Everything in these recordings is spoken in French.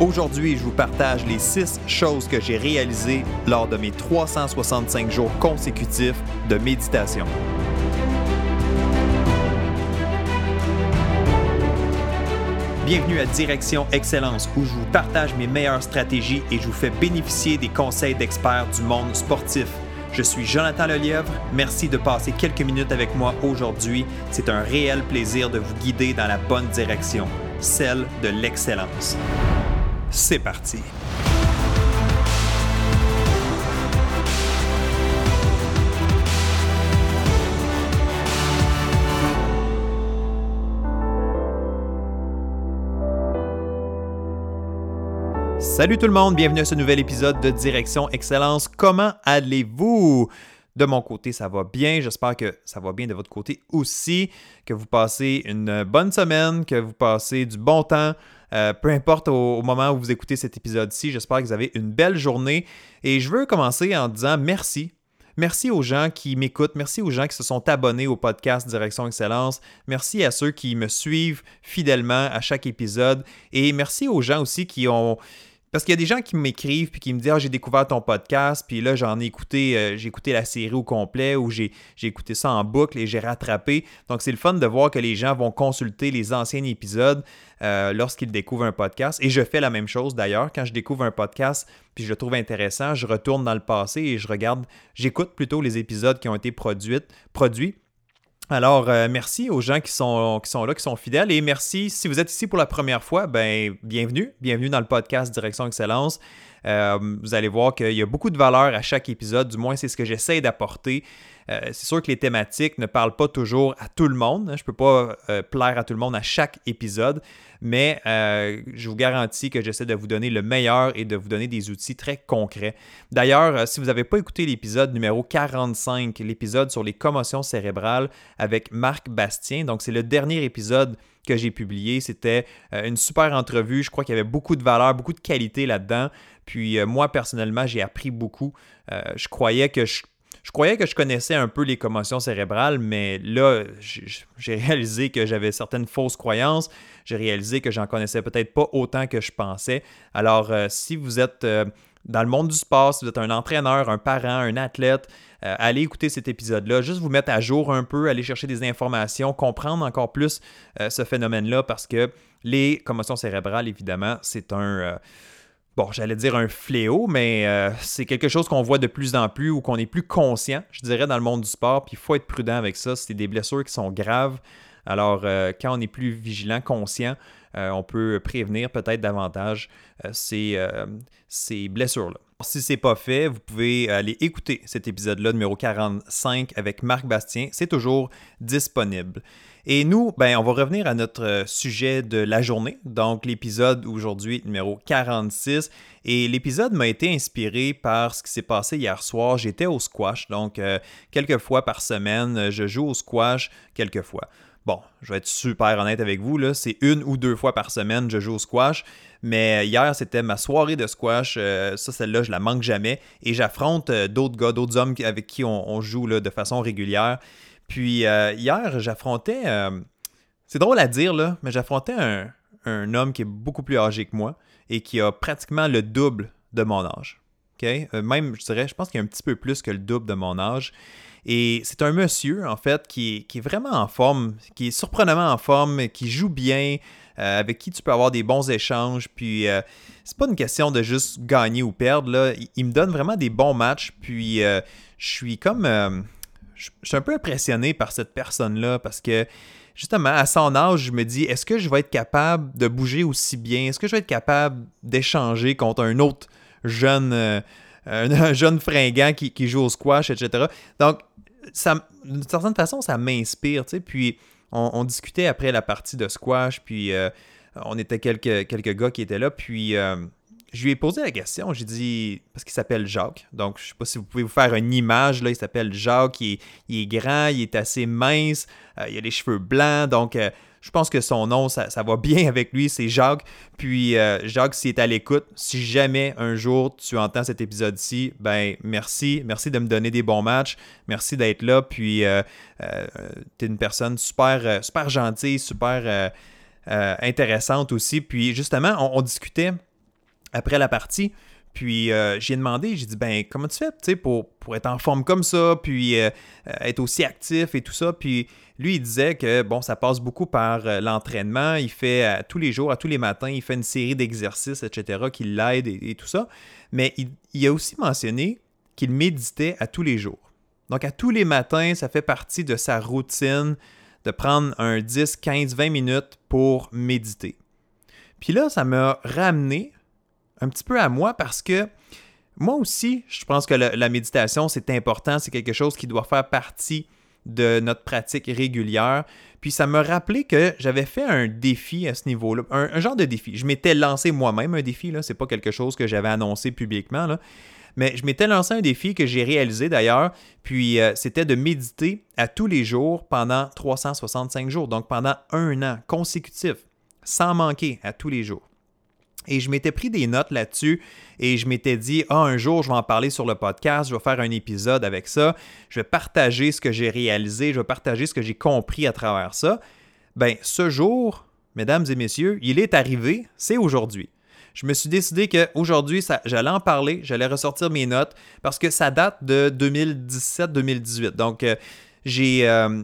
Aujourd'hui, je vous partage les 6 choses que j'ai réalisées lors de mes 365 jours consécutifs de méditation. Bienvenue à Direction Excellence où je vous partage mes meilleures stratégies et je vous fais bénéficier des conseils d'experts du monde sportif. Je suis Jonathan Lelièvre. Merci de passer quelques minutes avec moi aujourd'hui. C'est un réel plaisir de vous guider dans la bonne direction, celle de l'excellence. C'est parti. Salut tout le monde, bienvenue à ce nouvel épisode de Direction Excellence. Comment allez-vous? De mon côté, ça va bien. J'espère que ça va bien de votre côté aussi, que vous passez une bonne semaine, que vous passez du bon temps. Euh, peu importe au, moment où vous écoutez cet épisode-ci, j'espère que vous avez une belle journée. Et je veux commencer en disant merci. Merci aux gens qui m'écoutent, merci aux gens qui se sont abonnés au podcast Direction Excellence, merci à ceux qui me suivent fidèlement à chaque épisode et merci aux gens aussi qui ont parce qu'il y a des gens qui m'écrivent puis qui me disent Ah, j'ai découvert ton podcast, puis là, j'en ai écouté, euh, j'ai écouté la série au complet ou j'ai écouté ça en boucle et j'ai rattrapé. Donc, c'est le fun de voir que les gens vont consulter les anciens épisodes euh, lorsqu'ils découvrent un podcast. Et je fais la même chose d'ailleurs. Quand je découvre un podcast puis je le trouve intéressant, je retourne dans le passé et je regarde, j'écoute plutôt les épisodes qui ont été produits, produits alors, euh, merci aux gens qui sont, qui sont là, qui sont fidèles. Et merci, si vous êtes ici pour la première fois, ben, bienvenue. Bienvenue dans le podcast Direction Excellence. Euh, vous allez voir qu'il y a beaucoup de valeur à chaque épisode, du moins c'est ce que j'essaie d'apporter. Euh, c'est sûr que les thématiques ne parlent pas toujours à tout le monde. Je ne peux pas plaire à tout le monde à chaque épisode, mais euh, je vous garantis que j'essaie de vous donner le meilleur et de vous donner des outils très concrets. D'ailleurs, euh, si vous n'avez pas écouté l'épisode numéro 45, l'épisode sur les commotions cérébrales avec Marc Bastien, donc c'est le dernier épisode que j'ai publié. C'était euh, une super entrevue. Je crois qu'il y avait beaucoup de valeur, beaucoup de qualité là-dedans. Puis moi, personnellement, j'ai appris beaucoup. je croyais que je croyais que je connaissais un peu les commotions cérébrales, mais là, j'ai réalisé que j'avais certaines fausses croyances. J'ai réalisé que j'en connaissais peut-être pas autant que je pensais. Alors, euh, si vous êtes euh, dans le monde du sport, si vous êtes un entraîneur, un parent, un athlète, euh, allez écouter cet épisode-là, juste vous mettre à jour un peu, aller chercher des informations, comprendre encore plus ce phénomène-là parce que les commotions cérébrales, évidemment, c'est un bon, j'allais dire un fléau, mais euh, c'est quelque chose qu'on voit de plus en plus ou qu'on est plus conscient, je dirais, dans le monde du sport. Puis il faut être prudent avec ça. C'est des blessures qui sont graves. Alors, euh, quand on est plus vigilant, conscient, euh, on peut prévenir peut-être davantage ces, ces blessures-là. Si ce n'est pas fait, vous pouvez aller écouter cet épisode-là, numéro 45, avec Marc Bastien. C'est toujours disponible. Et nous, ben, on va revenir à notre euh, sujet de la journée, donc l'épisode aujourd'hui numéro 46. Et l'épisode m'a été inspiré par ce qui s'est passé hier soir. J'étais au squash, donc euh, quelques fois par semaine, je joue au squash quelques fois. Bon, je vais être super honnête avec vous, là, c'est une ou deux fois par semaine je joue au squash. Mais hier, c'était ma soirée de squash. Euh, ça, celle-là, je la manque jamais. Et j'affronte d'autres gars, d'autres hommes avec qui on, joue là, de façon régulière. Puis euh, hier, j'affrontais, euh, c'est drôle à dire, là, mais j'affrontais un, homme qui est beaucoup plus âgé que moi et qui a pratiquement le double de mon âge. Euh, même, je dirais, je pense qu'il y a un petit peu plus que le double de mon âge. Et c'est un monsieur, en fait, qui est, vraiment en forme, qui est surprenamment en forme, qui joue bien, avec qui tu peux avoir des bons échanges. Puis, c'est pas une question de juste gagner ou perdre. Là. Il, me donne vraiment des bons matchs. Puis, je suis comme je, suis un peu impressionné par cette personne-là parce que justement, à son âge, je me dis, est-ce que je vais être capable de bouger aussi bien? Est-ce que je vais être capable d'échanger contre un autre jeune, euh, un, jeune fringant qui, joue au squash, etc. Donc, d'une certaine façon, ça m'inspire, tu sais. Puis, on, discutait après la partie de squash, puis euh, on était quelques, quelques gars qui étaient là, puis... Euh, je lui ai posé la question, j'ai dit, parce qu'il s'appelle Jacques, donc je ne sais pas si vous pouvez vous faire une image, là, il s'appelle Jacques, il est, grand, il est assez mince, euh, il a les cheveux blancs, donc euh, je pense que son nom, ça, va bien avec lui, c'est Jacques. Puis euh, Jacques, s'il est à l'écoute, si jamais un jour tu entends cet épisode-ci, ben merci, merci de me donner des bons matchs, merci d'être là, puis tu es une personne super, super gentille, super intéressante aussi, puis justement, on discutait après la partie. Puis euh, j'ai demandé, j'ai dit, ben comment tu fais pour, pour être en forme comme ça, puis euh, euh, être aussi actif et tout ça. Puis lui, il disait que bon, ça passe beaucoup par l'entraînement. Il fait tous les jours, à tous les matins, il fait une série d'exercices, etc., qui l'aident et, tout ça. Mais il, il a aussi mentionné qu'il méditait à tous les jours. Donc à tous les matins, ça fait partie de sa routine de prendre un 10, 15, 20 minutes pour méditer. Puis là, ça m'a ramené un petit peu à moi parce que moi aussi, je pense que la, méditation, c'est important, c'est quelque chose qui doit faire partie de notre pratique régulière. Puis ça m'a rappelé que j'avais fait un défi à ce niveau-là, un, genre de défi. Je m'étais lancé moi-même un défi, là, c'est pas quelque chose que j'avais annoncé publiquement, mais je m'étais lancé un défi que j'ai réalisé d'ailleurs, puis euh, c'était de méditer à tous les jours pendant 365 jours, donc pendant un an consécutif, sans manquer, à tous les jours. Et je m'étais pris des notes là-dessus et je m'étais dit, ah, un jour, je vais en parler sur le podcast, je vais faire un épisode avec ça, je vais partager ce que j'ai réalisé, je vais partager ce que j'ai compris à travers ça. Ben, ce jour, mesdames et messieurs, il est arrivé, c'est aujourd'hui. Je me suis décidé qu'aujourd'hui, j'allais en parler, j'allais ressortir mes notes parce que ça date de 2017-2018. Donc, euh, j'ai euh,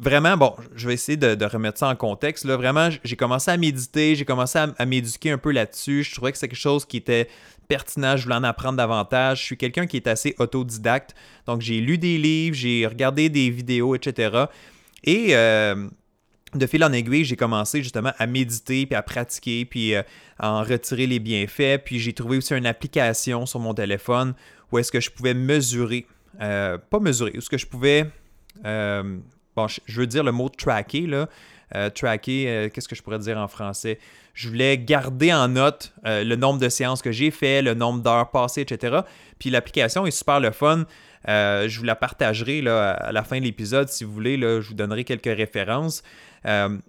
vraiment, bon, je vais essayer de, remettre ça en contexte. Là. Vraiment, j'ai commencé à méditer, j'ai commencé à, m'éduquer un peu là-dessus. Je trouvais que c'est quelque chose qui était pertinent, je voulais en apprendre davantage. Je suis quelqu'un qui est assez autodidacte, donc j'ai lu des livres, j'ai regardé des vidéos, etc. Et euh, de fil en aiguille, j'ai commencé justement à méditer, puis à pratiquer, puis euh, à en retirer les bienfaits. Puis j'ai trouvé aussi une application sur mon téléphone où est-ce que je pouvais mesurer, euh, pas mesurer, où est-ce que je pouvais bon, je veux dire le mot tracker, là. Euh, tracker, euh, qu'est-ce que je pourrais dire en français? Je voulais garder en note euh, le nombre de séances que j'ai fait, le nombre d'heures passées, etc. Puis l'application est super le fun. je vous la partagerai là, à la fin de l'épisode si vous voulez. Là, je vous donnerai quelques références.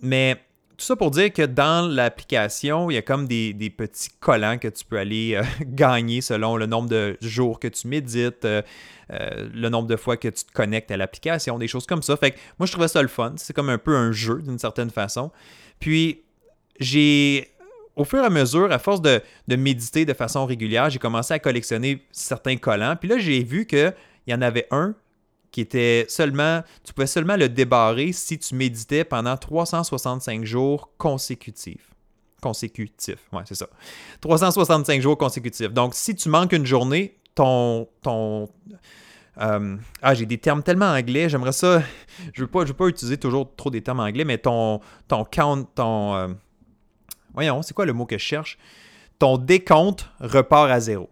mais tout ça pour dire que dans l'application, il y a comme des, petits collants que tu peux aller gagner selon le nombre de jours que tu médites, euh, le nombre de fois que tu te connectes à l'application, des choses comme ça. Fait que moi, je trouvais ça le fun. C'est comme un peu un jeu d'une certaine façon. Puis, j'ai au fur et à mesure, à force de, méditer de façon régulière, j'ai commencé à collectionner certains collants. Puis là, j'ai vu qu'il y en avait un qui était seulement, tu pouvais seulement le débarrer si tu méditais pendant 365 jours consécutifs. Consécutifs, ouais, c'est ça. 365 jours consécutifs. Donc, si tu manques une journée, ton. ton euh, ah, j'ai des termes tellement anglais, j'aimerais ça. Je veux pas, je veux pas utiliser toujours trop des termes anglais, mais ton, ton count, ton. Euh, voyons, c'est quoi le mot que je cherche? Ton décompte repart à zéro.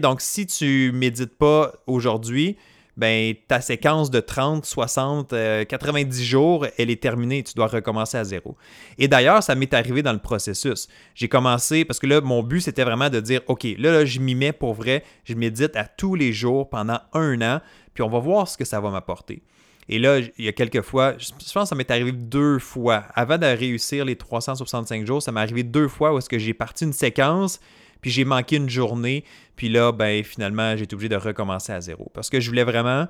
Donc, si tu médites pas aujourd'hui, ben, ta séquence de 30, 60, 90 jours, elle est terminée. Tu dois recommencer à zéro. Et d'ailleurs, ça m'est arrivé dans le processus. J'ai commencé, parce que là, mon but, c'était vraiment de dire, OK, là, je m'y mets pour vrai. Je médite à tous les jours pendant un an, puis on va voir ce que ça va m'apporter. Et là, il y a quelques fois, je pense que ça m'est arrivé deux fois. Avant de réussir les 365 jours, ça m'est arrivé deux fois où est-ce que j'ai parti une séquence, puis j'ai manqué une journée, puis là, ben finalement, j'ai été obligé de recommencer à zéro. Parce que je voulais vraiment.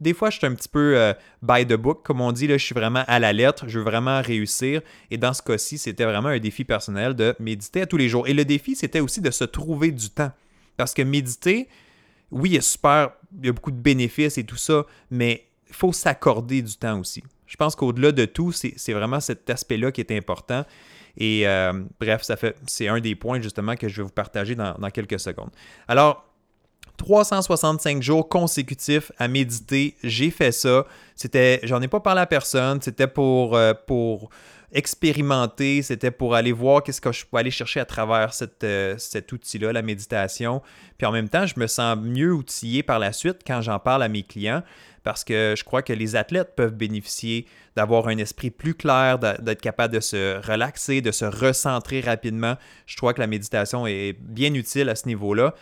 des fois, je suis un petit peu euh, by the book, comme on dit, là, je suis vraiment à la lettre, je veux vraiment réussir. Et dans ce cas-ci, c'était vraiment un défi personnel de méditer à tous les jours. Et le défi, c'était aussi de se trouver du temps. Parce que méditer, oui, il y a super, il y a beaucoup de bénéfices et tout ça, mais il faut s'accorder du temps aussi. Je pense qu'au-delà de tout, c'est vraiment cet aspect-là qui est important. Et euh, bref, ça fait, c'est un des points justement que je vais vous partager dans, quelques secondes. Alors, 365 jours consécutifs à méditer, j'ai fait ça. C'était, j'en ai pas parlé à personne, c'était pour, euh, pour expérimenter, c'était pour aller voir qu'est-ce que je peux aller chercher à travers euh, cet outil-là, la méditation. Puis en même temps, je me sens mieux outillé par la suite quand j'en parle à mes clients parce que je crois que les athlètes peuvent bénéficier d'avoir un esprit plus clair, d'être capable de se relaxer, de se recentrer rapidement. Je crois que la méditation est bien utile à ce niveau-là.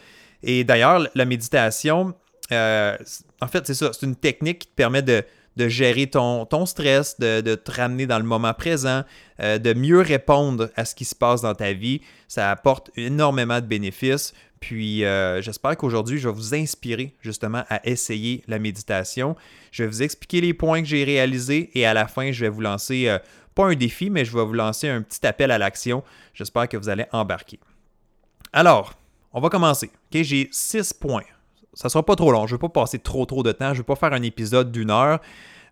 Et d'ailleurs, la méditation, euh, en fait, c'est ça, c'est une technique qui te permet de, gérer ton, stress, de, te ramener dans le moment présent, euh, de mieux répondre à ce qui se passe dans ta vie. Ça apporte énormément de bénéfices. Puis euh, j'espère qu'aujourd'hui, je vais vous inspirer justement à essayer la méditation. Je vais vous expliquer les points que j'ai réalisés et à la fin, je vais vous lancer, euh, pas un défi, mais je vais vous lancer un petit appel à l'action. J'espère que vous allez embarquer. Alors, on va commencer. J'ai six points. Ça sera pas trop long. Je ne veux pas passer trop trop de temps. Je ne veux pas faire un épisode d'une heure.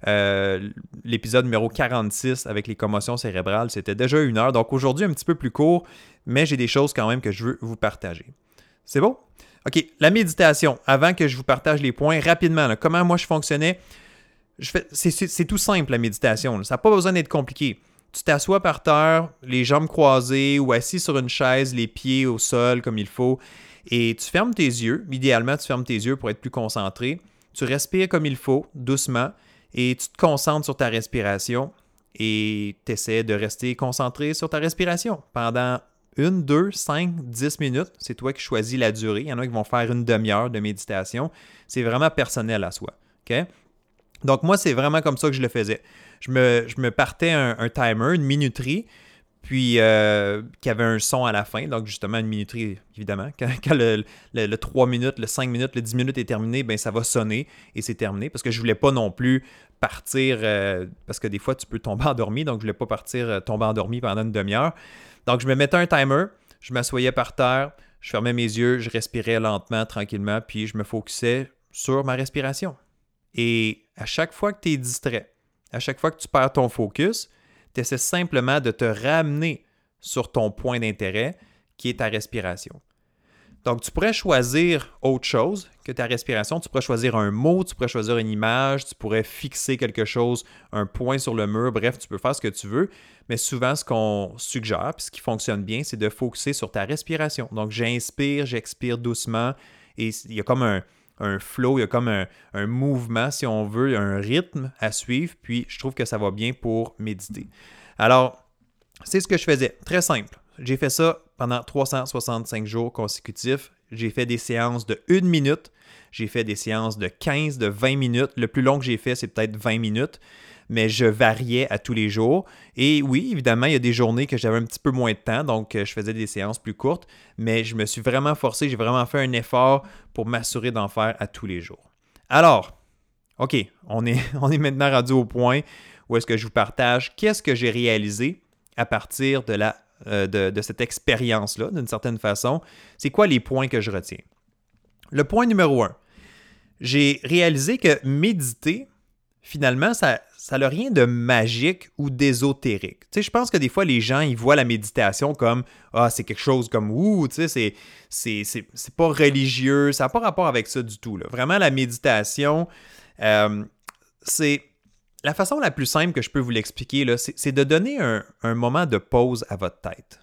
Euh, l'épisode numéro 46 avec les commotions cérébrales, c'était déjà une heure. Donc aujourd'hui, un petit peu plus court, mais j'ai des choses quand même que je veux vous partager. C'est bon? OK, la méditation. Avant que je vous partage les points, rapidement, comment moi je fonctionnais, c'est tout simple la méditation. Ça n'a pas besoin d'être compliqué. Tu t'assois par terre, les jambes croisées ou assis sur une chaise, les pieds au sol comme il faut, et tu fermes tes yeux. Idéalement, tu fermes tes yeux pour être plus concentré. Tu respires comme il faut, doucement, et tu te concentres sur ta respiration et tu essaies de rester concentré sur ta respiration pendant une, deux, cinq, dix minutes. C'est toi qui choisis la durée. Il y en a qui vont faire une demi-heure de méditation. C'est vraiment personnel à soi. Donc, moi, c'est vraiment comme ça que je le faisais. Je me partais un, timer, une minuterie, puis euh, qui avait un son à la fin. Donc, justement, une minuterie, évidemment. Quand, le, le, 3 minutes, le 5 minutes, le 10 minutes est terminé, ben ça va sonner et c'est terminé. Parce que je voulais pas non plus partir, euh, parce que des fois, tu peux tomber endormi. Donc, je voulais pas partir euh, tomber endormi pendant une demi-heure. Donc, je me mettais un timer, je m'assoyais par terre, je fermais mes yeux, je respirais lentement, tranquillement, puis je me focusais sur ma respiration. Et à chaque fois que tu es distrait, à chaque fois que tu perds ton focus, tu essaies simplement de te ramener sur ton point d'intérêt qui est ta respiration. Donc, tu pourrais choisir autre chose que ta respiration. Tu pourrais choisir un mot, tu pourrais choisir une image, tu pourrais fixer quelque chose, un point sur le mur. Bref, tu peux faire ce que tu veux. Mais souvent, ce qu'on suggère, puis ce qui fonctionne bien, c'est de focuser sur ta respiration. Donc, j'inspire, j'expire doucement. Et il y a comme un, un flow, il y a comme un, mouvement, si on veut, un rythme à suivre, puis je trouve que ça va bien pour méditer. Alors, c'est ce que je faisais, très simple. J'ai fait ça pendant 365 jours consécutifs. J'ai fait des séances de 1 minute, j'ai fait des séances de 15, de 20 minutes. Le plus long que j'ai fait, c'est peut-être 20 minutes mais je variais à tous les jours. Et oui, évidemment, il y a des journées que j'avais un petit peu moins de temps, donc euh, je faisais des séances plus courtes, mais je me suis vraiment forcé, j'ai vraiment fait un effort pour m'assurer d'en faire à tous les jours. Alors, OK, on est, on est maintenant rendu au point où est-ce que je vous partage qu'est-ce que j'ai réalisé à partir de, la, euh, de, de cette expérience-là, d'une certaine façon. C'est quoi les points que je retiens? Le point numéro un, j'ai réalisé que méditer, finalement, ça, n'a rien de magique ou d'ésotérique. Tu sais, je pense que des fois, les gens, ils voient la méditation comme Ah, c'est quelque chose comme Ouh, tu sais, c'est, pas religieux, ça n'a pas rapport avec ça du tout. Vraiment, la méditation, euh, c'est. La façon la plus simple que je peux vous l'expliquer, c'est, de donner un, moment de pause à votre tête.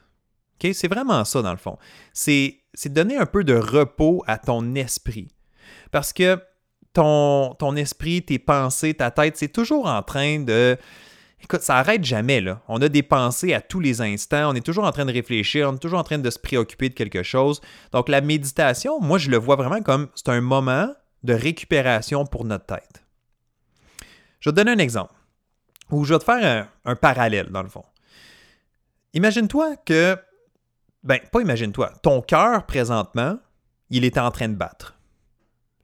C'est vraiment ça, dans le fond. C'est, c'est donner un peu de repos à ton esprit. Parce que ton, esprit, tes pensées, ta tête, c'est toujours en train de... Écoute, ça arrête jamais, là. On a des pensées à tous les instants, on est toujours en train de réfléchir, on est toujours en train de se préoccuper de quelque chose. Donc la méditation, moi, je le vois vraiment comme c'est un moment de récupération pour notre tête. Je vais te donner un exemple, ou je vais te faire un, un parallèle, dans le fond. Imagine-toi que, ben, pas imagine-toi, ton cœur, présentement, il est en train de battre.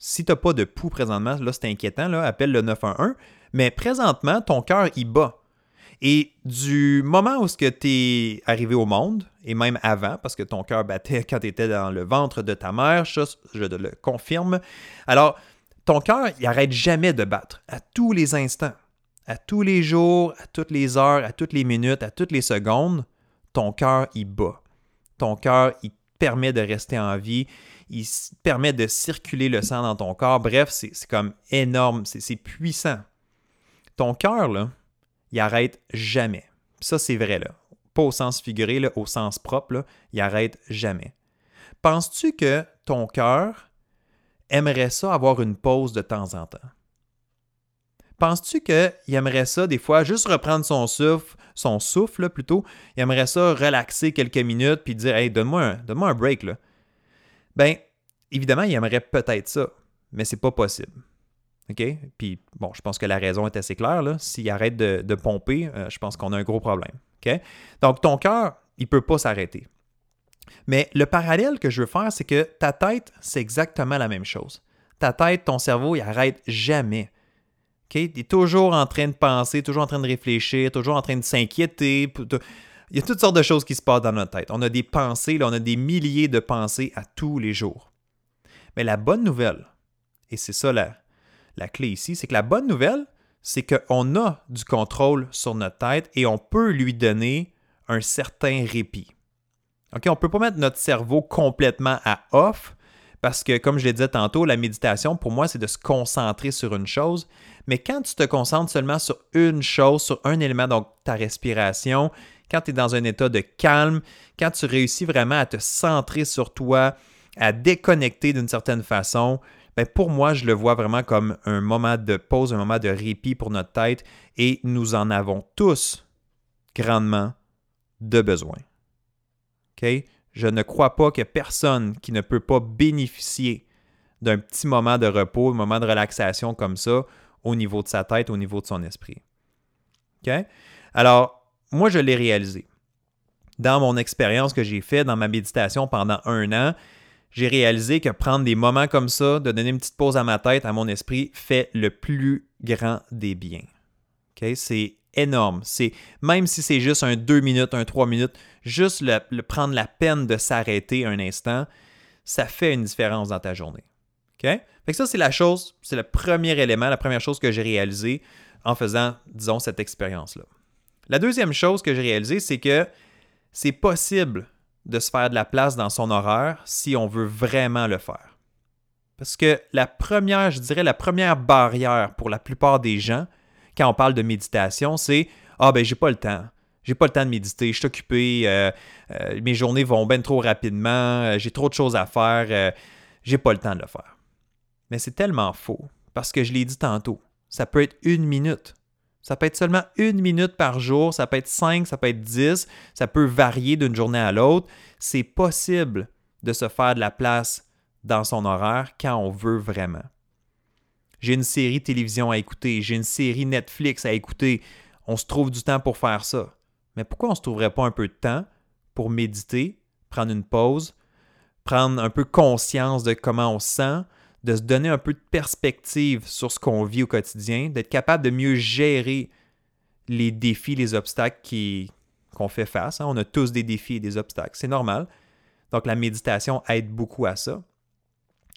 Si tu n'as pas de pouls présentement, là, c'est inquiétant, là, appelle le 911. Mais présentement, ton cœur, il bat. Et du moment où tu es arrivé au monde, et même avant, parce que ton cœur battait quand tu étais dans le ventre de ta mère, je le confirme. Alors, ton cœur, il n'arrête jamais de battre, à tous les instants, à tous les jours, à toutes les heures, à toutes les minutes, à toutes les secondes, ton cœur, il bat. Ton cœur, il permet de rester en vie il permet de circuler le sang dans ton corps. Bref, c'est comme énorme, c'est puissant. Ton cœur, là, il arrête jamais. Ça, c'est vrai, là. Pas au sens figuré, là, au sens propre, là, il arrête jamais. Penses-tu que ton cœur aimerait ça avoir une pause de temps en temps? Penses-tu qu'il aimerait ça, des fois, juste reprendre son souffle, son souffle plutôt, il aimerait ça relaxer quelques minutes puis dire Hey, donne-moi un, donne un break, là. Ben, évidemment, il aimerait peut-être ça, mais c'est pas possible. OK? Puis, bon, je pense que la raison est assez claire. S'il arrête de, pomper, euh, je pense qu'on a un gros problème. OK? Donc, ton cœur, il ne peut pas s'arrêter. Mais le parallèle que je veux faire, c'est que ta tête, c'est exactement la même chose. Ta tête, ton cerveau, il arrête jamais. OK? Il est toujours en train de penser, toujours en train de réfléchir, toujours en train de s'inquiéter. Il y a toutes sortes de choses qui se passent dans notre tête. On a des pensées, là, on a des milliers de pensées à tous les jours. Mais la bonne nouvelle, et c'est ça la, la clé ici, c'est que la bonne nouvelle, c'est qu'on a du contrôle sur notre tête et on peut lui donner un certain répit. OK, on ne peut pas mettre notre cerveau complètement à off parce que, comme je l'ai dit tantôt, la méditation, pour moi, c'est de se concentrer sur une chose. Mais quand tu te concentres seulement sur une chose, sur un élément, donc ta respiration, quand tu es dans un état de calme, quand tu réussis vraiment à te centrer sur toi, à déconnecter d'une certaine façon, ben pour moi, je le vois vraiment comme un moment de pause, un moment de répit pour notre tête et nous en avons tous grandement de besoin. Je ne crois pas ait personne qui ne peut pas bénéficier d'un petit moment de repos, un moment de relaxation comme ça au niveau de sa tête, au niveau de son esprit. Alors, moi, je l'ai réalisé. Dans mon expérience que j'ai faite dans ma méditation pendant un an, j'ai réalisé que prendre des moments comme ça, de donner une petite pause à ma tête, à mon esprit, fait le plus grand des biens. C'est énorme. C'est même si c'est juste un 2 minutes, un 3 minutes, juste le, prendre la peine de s'arrêter un instant, ça fait une différence dans ta journée. Fait que ça, c'est la chose, c'est le premier élément, la première chose que j'ai réalisé en faisant, disons, cette expérience-là. La deuxième chose que j'ai réalisée, c'est que c'est possible de se faire de la place dans son horaire si on veut vraiment le faire. Parce que la première, je dirais, la première barrière pour la plupart des gens, quand on parle de méditation, c'est Ah, ben, j'ai pas le temps. J'ai pas le temps de méditer, je suis occupé, euh, euh, mes journées vont bien trop rapidement, euh, j'ai trop de choses à faire, j'ai pas le temps de le faire. Mais c'est tellement faux, parce que je l'ai dit tantôt, ça peut être une minute. Ça peut être seulement une minute par jour, ça peut être cinq, ça peut être dix, ça peut varier d'une journée à l'autre. C'est possible de se faire de la place dans son horaire quand on veut vraiment j'ai une série télévision à écouter, j'ai une série Netflix à écouter. On se trouve du temps pour faire ça. Mais pourquoi on ne se trouverait pas un peu de temps pour méditer, prendre une pause, prendre un peu conscience de comment on se sent, de se donner un peu de perspective sur ce qu'on vit au quotidien, d'être capable de mieux gérer les défis, les obstacles qu'on fait face. Hein? On a tous des défis et des obstacles, c'est normal. Donc la méditation aide beaucoup à ça.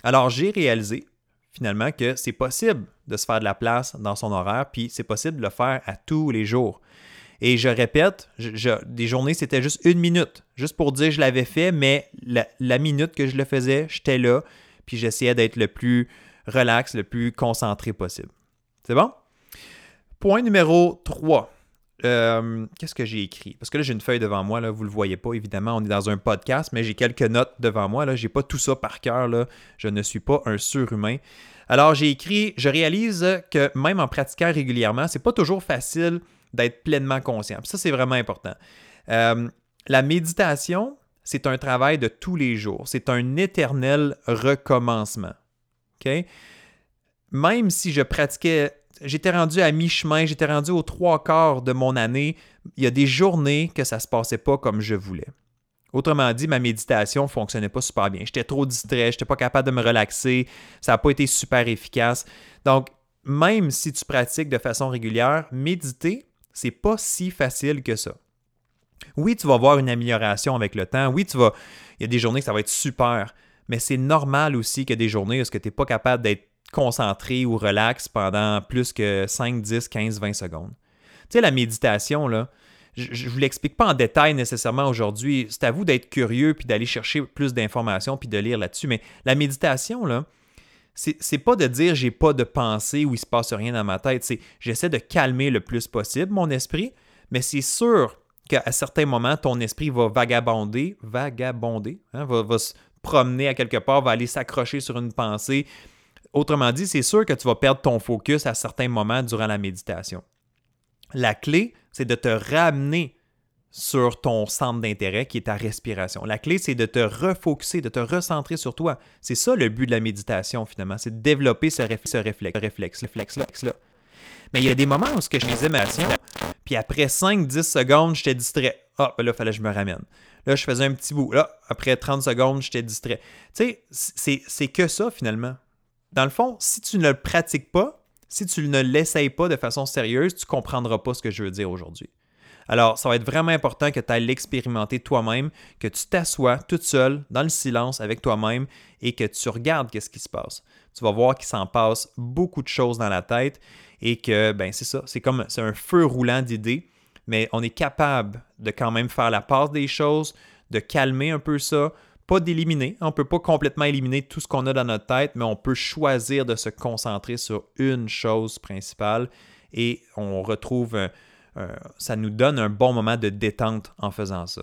Alors j'ai réalisé finalement que c'est possible de se faire de la place dans son horaire, puis c'est possible de le faire à tous les jours. Et je répète, des journées, c'était juste une minute, juste pour dire je l'avais fait, mais la, minute que je le faisais, j'étais là, puis j'essayais d'être le plus relax, le plus concentré possible. C'est bon? Point numéro 3. Euh, qu'est-ce que j'ai écrit? Parce que là, j'ai une feuille devant moi, là, vous ne le voyez pas, évidemment, on est dans un podcast, mais j'ai quelques notes devant moi. Je n'ai pas tout ça par cœur. Je ne suis pas un surhumain. Alors, j'ai écrit, je réalise que même en pratiquant régulièrement, c'est pas toujours facile d'être pleinement conscient. ça, c'est vraiment important. Euh, la méditation, c'est un travail de tous les jours. C'est un éternel recommencement. Même si je pratiquais j'étais rendu à mi-chemin, j'étais rendu aux trois quarts de mon année. Il y a des journées que ça ne se passait pas comme je voulais. Autrement dit, ma méditation ne fonctionnait pas super bien. J'étais trop distrait, je n'étais pas capable de me relaxer, ça n'a pas été super efficace. Donc, même si tu pratiques de façon régulière, méditer, c'est pas si facile que ça. Oui, tu vas voir une amélioration avec le temps. Oui, tu vas. Il y a des journées que ça va être super. Mais c'est normal aussi qu'il y a des journées où tu n'es pas capable d'être concentré ou relax pendant plus que 5, 10, 15, 20 secondes. Tu sais, la méditation, là, je ne vous l'explique pas en détail nécessairement aujourd'hui. C'est à vous d'être curieux puis d'aller chercher plus d'informations puis de lire là-dessus. Mais la méditation, là, c'est pas de dire j'ai pas de pensée ou il se passe rien dans ma tête. C'est j'essaie de calmer le plus possible mon esprit, mais c'est sûr qu'à certains moments, ton esprit va vagabonder, vagabonder, hein, va, se promener à quelque part, va aller s'accrocher sur une pensée, Autrement dit, c'est sûr que tu vas perdre ton focus à certains moments durant la méditation. La clé, c'est de te ramener sur ton centre d'intérêt qui est ta respiration. La clé, c'est de te refocuser, de te recentrer sur toi. C'est ça le but de la méditation finalement, c'est de développer ce, réflexe, ce réflexe, Mais il y a des moments où je faisais ma puis après 5-10 secondes, j'étais distrait. Ah, ben là, il fallait que je me ramène. Là, je faisais un petit bout. Là, après 30 secondes, j'étais distrait. Tu sais, c'est que ça finalement dans le fond, si tu ne le pratiques pas, si tu ne l'essayes pas de façon sérieuse, tu ne comprendras pas ce que je veux dire aujourd'hui. Alors, ça va être vraiment important que tu ailles l'expérimenter toi-même, que tu t'assoies toute seule dans le silence avec toi-même et que tu regardes qu'est-ce qui se passe. Tu vas voir qu'il s'en passe beaucoup de choses dans la tête et que, ben, c'est ça, c'est comme, c'est un feu roulant d'idées, mais on est capable de quand même faire la passe des choses, de calmer un peu ça, pas d'éliminer. On ne peut pas complètement éliminer tout ce qu'on a dans notre tête, mais on peut choisir de se concentrer sur une chose principale et on retrouve, ça nous donne un bon moment de détente en faisant ça.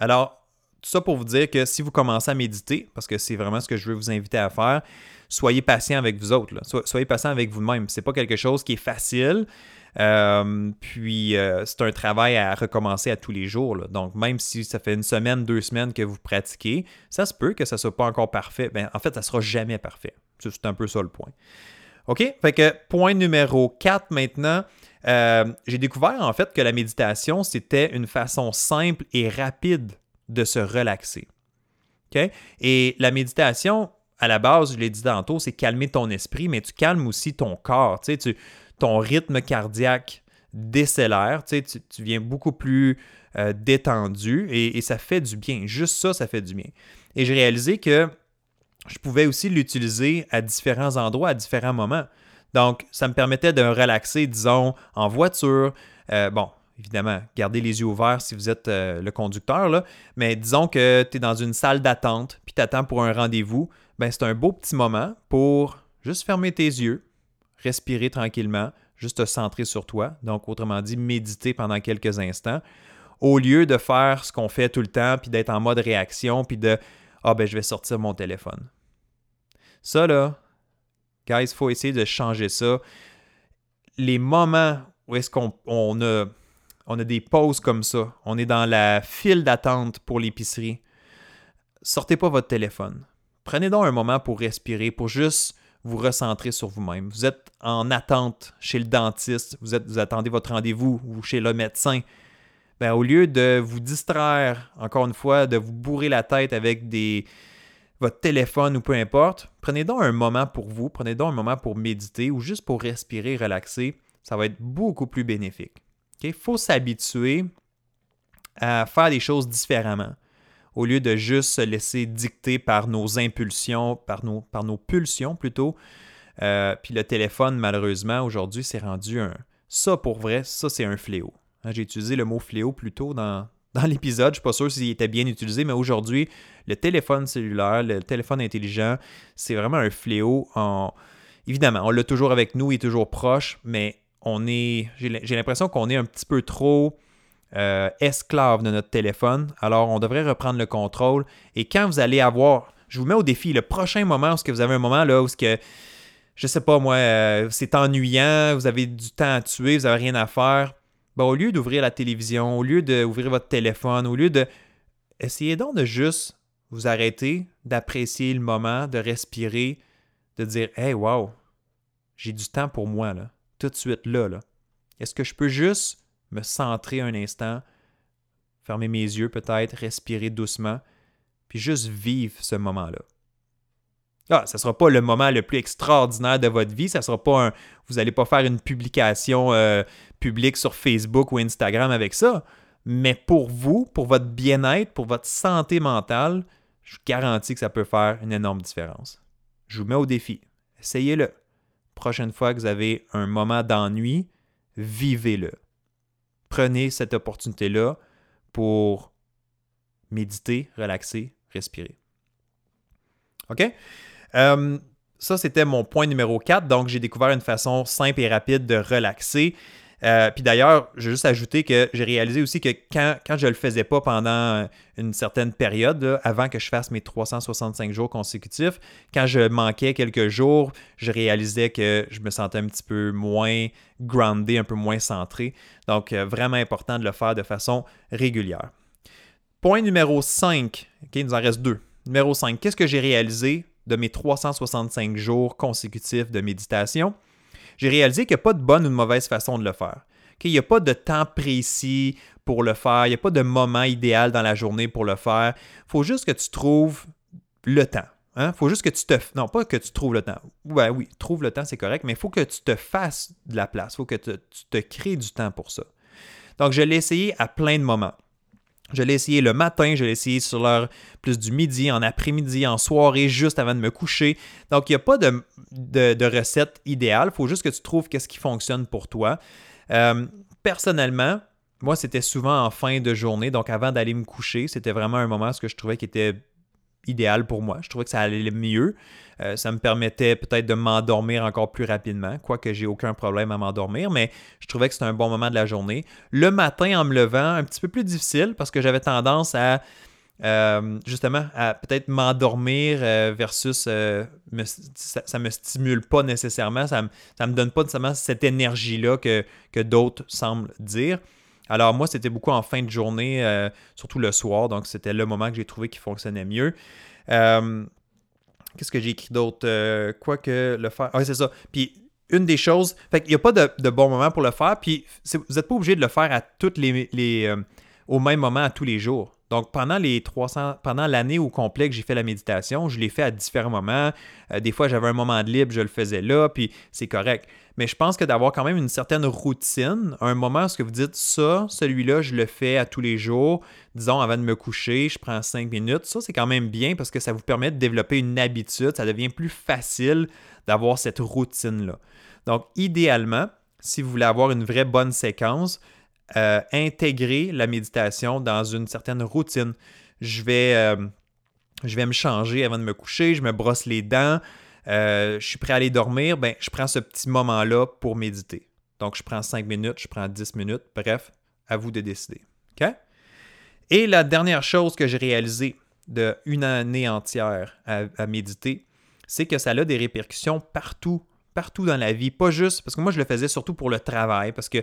Alors, tout ça pour vous dire que si vous commencez à méditer, parce que c'est vraiment ce que je veux vous inviter à faire, soyez patient avec vous autres. Soyez patient avec vous-même. Ce n'est pas quelque chose qui est facile. Euh, puis euh, c'est un travail à recommencer à tous les jours. Donc même si ça fait une semaine, deux semaines que vous pratiquez, ça se peut que ça ne soit pas encore parfait. Ben, en fait, ça ne sera jamais parfait. C'est un peu ça le point. OK? Fait que point numéro 4 maintenant. Euh, j'ai découvert en fait que la méditation, c'était une façon simple et rapide de se relaxer. Et la méditation, à la base, je l'ai dit tantôt, c'est calmer ton esprit, mais tu calmes aussi ton corps. Tu ton rythme cardiaque décélère, tu, tu, viens beaucoup plus euh, détendu et, ça fait du bien. Juste ça, ça fait du bien. Et j'ai réalisé que je pouvais aussi l'utiliser à différents endroits, à différents moments. Donc, ça me permettait de relaxer, disons, en voiture. Euh, bon, évidemment, gardez les yeux ouverts si vous êtes euh, le conducteur, là. mais disons que tu es dans une salle d'attente, puis tu attends pour un rendez-vous. Ben, c'est un beau petit moment pour juste fermer tes yeux, respirer tranquillement, juste te centrer sur toi. Donc, autrement dit, méditer pendant quelques instants, au lieu de faire ce qu'on fait tout le temps, puis d'être en mode réaction, puis de Ah, ben, je vais sortir mon téléphone. Ça, là, guys, il faut essayer de changer ça. Les moments où est-ce qu'on a, on a des pauses comme ça, on est dans la file d'attente pour l'épicerie, sortez pas votre téléphone. Prenez donc un moment pour respirer, pour juste vous recentrer sur vous-même. Vous êtes en attente chez le dentiste, vous, attendez votre rendez-vous ou chez le médecin. Ben, au lieu de vous distraire, encore une fois, de vous bourrer la tête avec des, votre téléphone ou peu importe, prenez donc un moment pour vous, prenez donc un moment pour méditer ou juste pour respirer, relaxer. Ça va être beaucoup plus bénéfique. Il faut s'habituer à faire des choses différemment au lieu de juste se laisser dicter par nos impulsions, par nos, pulsions plutôt. Euh, puis le téléphone, malheureusement, aujourd'hui, c'est rendu un... Ça, pour vrai, ça, c'est un fléau. Hein, j'ai utilisé le mot fléau plus tôt dans, l'épisode. Je ne suis pas sûr s'il était bien utilisé, mais aujourd'hui, le téléphone cellulaire, le téléphone intelligent, c'est vraiment un fléau. En... Évidemment, on l'a toujours avec nous, il est toujours proche, mais on est. J'ai l'impression qu'on est un petit peu trop euh, esclave de notre téléphone. Alors, on devrait reprendre le contrôle. Et quand vous allez avoir, je vous mets au défi, le prochain moment où vous avez un moment là où ce que, je sais pas moi, euh, c'est ennuyant, vous avez du temps à tuer, vous n'avez rien à faire. Ben, au lieu d'ouvrir la télévision, au lieu d'ouvrir votre téléphone, au lieu de. Essayez donc de juste vous arrêter, d'apprécier le moment, de respirer, de dire Hey, wow, j'ai du temps pour moi, là, tout de suite là. là. Est-ce que je peux juste me centrer un instant, fermer mes yeux peut-être, respirer doucement, puis juste vivre ce moment-là? Ah, ça ne sera pas le moment le plus extraordinaire de votre vie, ça sera pas un. Vous n'allez pas faire une publication euh, publique sur Facebook ou Instagram avec ça. Mais pour vous, pour votre bien-être, pour votre santé mentale, je vous garantis que ça peut faire une énorme différence. Je vous mets au défi. Essayez-le. Prochaine fois que vous avez un moment d'ennui, vivez-le prenez cette opportunité-là pour méditer, relaxer, respirer. OK? Euh, ça, c'était mon point numéro 4. Donc, j'ai découvert une façon simple et rapide de relaxer. Euh, puis d'ailleurs, je vais juste ajouter que j'ai réalisé aussi que quand, quand je ne le faisais pas pendant une certaine période, avant que je fasse mes 365 jours consécutifs, quand je manquais quelques jours, je réalisais que je me sentais un petit peu moins groundé, un peu moins centré. Donc, euh, vraiment important de le faire de façon régulière. Point numéro 5, il nous en reste deux. Numéro 5, qu'est-ce que j'ai réalisé de mes 365 jours consécutifs de méditation? J'ai réalisé qu'il n'y a pas de bonne ou de mauvaise façon de le faire. Il n'y a pas de temps précis pour le faire, il n'y a pas de moment idéal dans la journée pour le faire. Il faut juste que tu trouves le temps. Il hein? faut juste que tu te... Non, pas que tu trouves le temps. Ouais, oui, trouve le temps, c'est correct, mais il faut que tu te fasses de la place. Il faut que tu te crées du temps pour ça. Donc, je l'ai essayé à plein de moments. Je l'ai essayé le matin, je l'ai essayé sur l'heure plus du midi, en après-midi, en soirée, juste avant de me coucher. Donc, il n'y a pas de, recette idéale. Il faut juste que tu trouves qu'est-ce qui fonctionne pour toi. Euh, personnellement, moi, c'était souvent en fin de journée, donc avant d'aller me coucher. C'était vraiment un moment ce que je trouvais qui était idéal pour moi. Je trouvais que ça allait mieux. Euh, ça me permettait peut-être de m'endormir encore plus rapidement, quoique j'ai aucun problème à m'endormir, mais je trouvais que c'était un bon moment de la journée. Le matin, en me levant, un petit peu plus difficile parce que j'avais tendance à euh, justement à peut-être m'endormir euh, versus ça, ne me stimule pas nécessairement, ça me, me donne pas nécessairement cette énergie-là que, que d'autres semblent dire. Alors moi, c'était beaucoup en fin de journée, surtout le soir, donc c'était le moment que j'ai trouvé qui fonctionnait mieux. Qu'est-ce que j'ai écrit d'autre? Euh, quoi que le faire. Ah, c'est ça. Puis une des choses, fait qu'il n'y a pas de, bon moment pour le faire, puis vous n'êtes pas obligé de le faire à les, euh, au même moment à tous les jours. Donc, pendant les 300, pendant l'année au complet que j'ai fait la méditation, je l'ai fait à différents moments. Euh, des fois, j'avais un moment de libre, je le faisais là, puis c'est correct. Mais je pense que d'avoir quand même une certaine routine, un moment où ce que vous dites ça, celui-là, je le fais à tous les jours, disons avant de me coucher, je prends cinq minutes, ça c'est quand même bien parce que ça vous permet de développer une habitude, ça devient plus facile d'avoir cette routine-là. Donc, idéalement, si vous voulez avoir une vraie bonne séquence, euh, intégrer la méditation dans une certaine routine. Je vais, euh, je vais me changer avant de me coucher, je me brosse les dents, euh, je suis prêt à aller dormir, ben, je prends ce petit moment-là pour méditer. Donc, je prends 5 minutes, je prends 10 minutes, bref, à vous de décider. Et la dernière chose que j'ai réalisée de une année entière à, à méditer, c'est que ça a des répercussions partout, partout dans la vie. Pas juste, parce que moi, je le faisais surtout pour le travail, parce que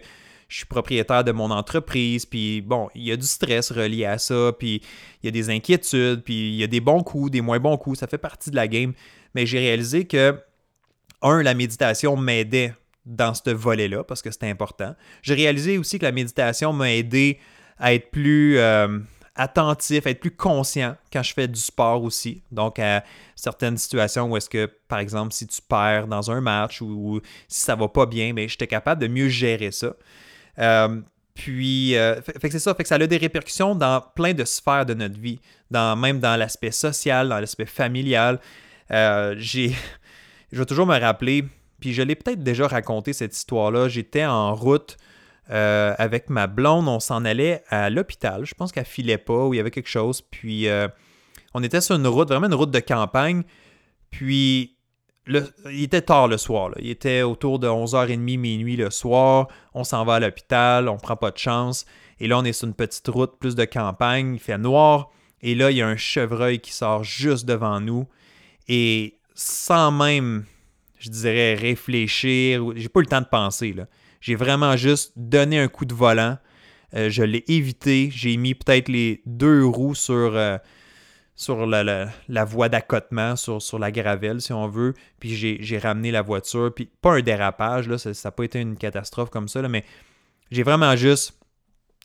je suis propriétaire de mon entreprise, puis bon, il y a du stress relié à ça, puis il y a des inquiétudes, puis il y a des bons coups, des moins bons coups, ça fait partie de la game. Mais j'ai réalisé que, un, la méditation m'aidait dans ce volet-là, parce que c'était important. J'ai réalisé aussi que la méditation m'a aidé à être plus euh, attentif, à être plus conscient quand je fais du sport aussi. Donc, à certaines situations où est-ce que, par exemple, si tu perds dans un match ou, si ça va pas bien, mais j'étais capable de mieux gérer ça. Euh, puis, euh, fait, c'est ça, fait que ça a des répercussions dans plein de sphères de notre vie, dans, même dans l'aspect social, dans l'aspect familial. Euh, j'ai, je vais toujours me rappeler, puis je l'ai peut-être déjà raconté cette histoire-là. J'étais en route avec ma blonde, on s'en allait à l'hôpital. Je pense qu'elle filait pas, où il y avait quelque chose. Puis, on était sur une route, vraiment une route de campagne. Puis, il était tard le soir. Il était autour de 11h30, minuit le soir. On s'en va à l'hôpital, on prend pas de chance. Et là, on est sur une petite route, plus de campagne, il fait noir. Et là, il y a un chevreuil qui sort juste devant nous. Et sans même, je dirais, réfléchir, j'ai pas eu le temps de penser. J'ai vraiment juste donné un coup de volant. Euh, je l'ai évité. J'ai mis peut-être les deux roues sur. Euh, sur la, voie d'accotement, sur, la gravelle, si on veut. Puis j'ai ramené la voiture. Puis pas un dérapage, là, ça n'a pas été une catastrophe comme ça, mais j'ai vraiment juste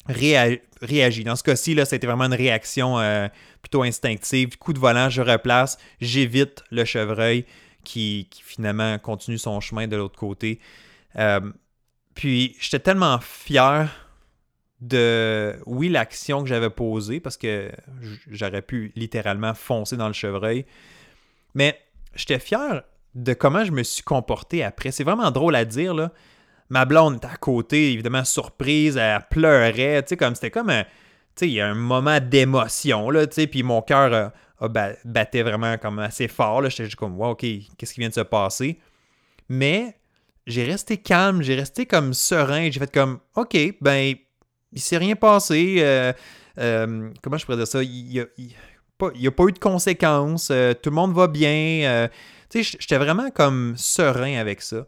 réagi. Dans ce cas-ci, là, c'était vraiment une réaction euh, plutôt instinctive. Coup de volant, je replace, j'évite le chevreuil qui, finalement continue son chemin de l'autre côté. Euh, puis j'étais tellement fier de, oui, l'action que j'avais posée, parce que j'aurais pu littéralement foncer dans le chevreuil, mais j'étais fier de comment je me suis comporté après. C'est vraiment drôle à dire, là. Ma blonde était à côté, évidemment surprise, elle pleurait, tu sais, comme c'était comme un, tu sais, un moment d'émotion, là, tu sais, puis mon cœur battait vraiment comme assez fort, là. J'étais juste comme, wow, ok, qu'est-ce qui vient de se passer? Mais j'ai resté calme, j'ai resté comme serein, j'ai fait comme, ok, ben, il s'est rien passé. Euh, euh, comment je pourrais dire ça? Il n'y a, pas eu de conséquences. Euh, tout le monde va bien. tu sais, j'étais vraiment comme serein avec ça.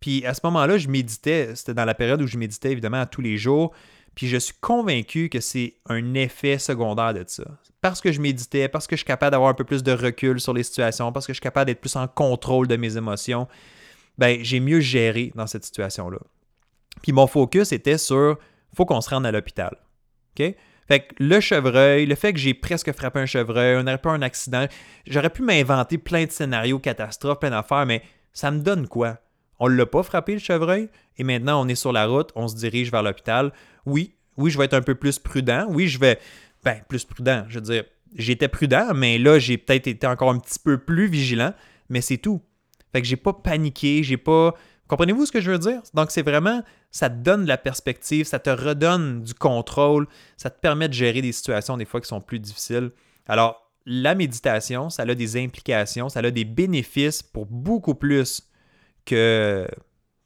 Puis à ce moment-là, je méditais. C'était dans la période où je méditais évidemment à tous les jours. Puis je suis convaincu que c'est un effet secondaire de ça. Parce que je méditais, parce que je suis capable d'avoir un peu plus de recul sur les situations, parce que je suis capable d'être plus en contrôle de mes émotions, ben j'ai mieux géré dans cette situation-là. Puis mon focus était sur faut qu'on se rende à l'hôpital. OK? Fait que le chevreuil, le fait que j'ai presque frappé un chevreuil, on n'aurait pas un accident, j'aurais pu m'inventer plein de scénarios catastrophes, plein d'affaires, mais ça me donne quoi? On l'a pas frappé le chevreuil? Et maintenant on est sur la route, on se dirige vers l'hôpital. Oui, Oui, je vais être un peu plus prudent. Oui, je vais. Ben, plus prudent. Je veux dire, j'étais prudent, mais là, j'ai peut-être été encore un petit peu plus vigilant, mais c'est tout. Fait que j'ai pas paniqué, j'ai pas. Comprenez-vous ce que je veux dire? Donc, c'est vraiment, ça te donne de la perspective, ça te redonne du contrôle, ça te permet de gérer des situations des fois qui sont plus difficiles. Alors, la méditation, ça a des implications, ça a des bénéfices pour beaucoup plus que,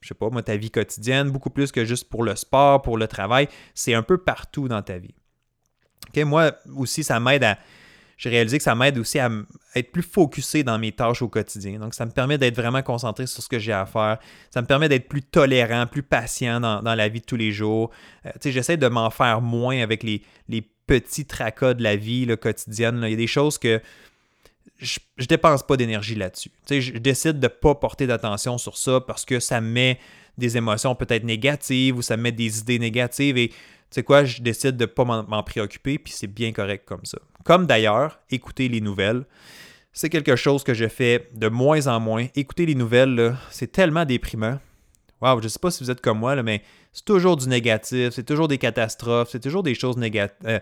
je sais pas, moi, ta vie quotidienne, beaucoup plus que juste pour le sport, pour le travail. C'est un peu partout dans ta vie. moi aussi, ça m'aide à j'ai réalisé que ça m'aide aussi à être plus focusé dans mes tâches au quotidien. Donc, ça me permet d'être vraiment concentré sur ce que j'ai à faire. Ça me permet d'être plus tolérant, plus patient dans, la vie de tous les jours. Euh, j'essaie de m'en faire moins avec les, petits tracas de la vie quotidienne. Il y a des choses que je, ne dépense pas d'énergie là-dessus. Je décide de ne pas porter d'attention sur ça parce que ça met des émotions peut-être négatives ou ça met des idées négatives et sais quoi, je décide de ne pas m'en préoccuper, puis c'est bien correct comme ça. Comme d'ailleurs, écouter les nouvelles. C'est quelque chose que je fais de moins en moins. Écouter les nouvelles, c'est tellement déprimant. Waouh, je ne sais pas si vous êtes comme moi, mais c'est toujours du négatif, c'est toujours des catastrophes, c'est toujours des choses négatives. Euh,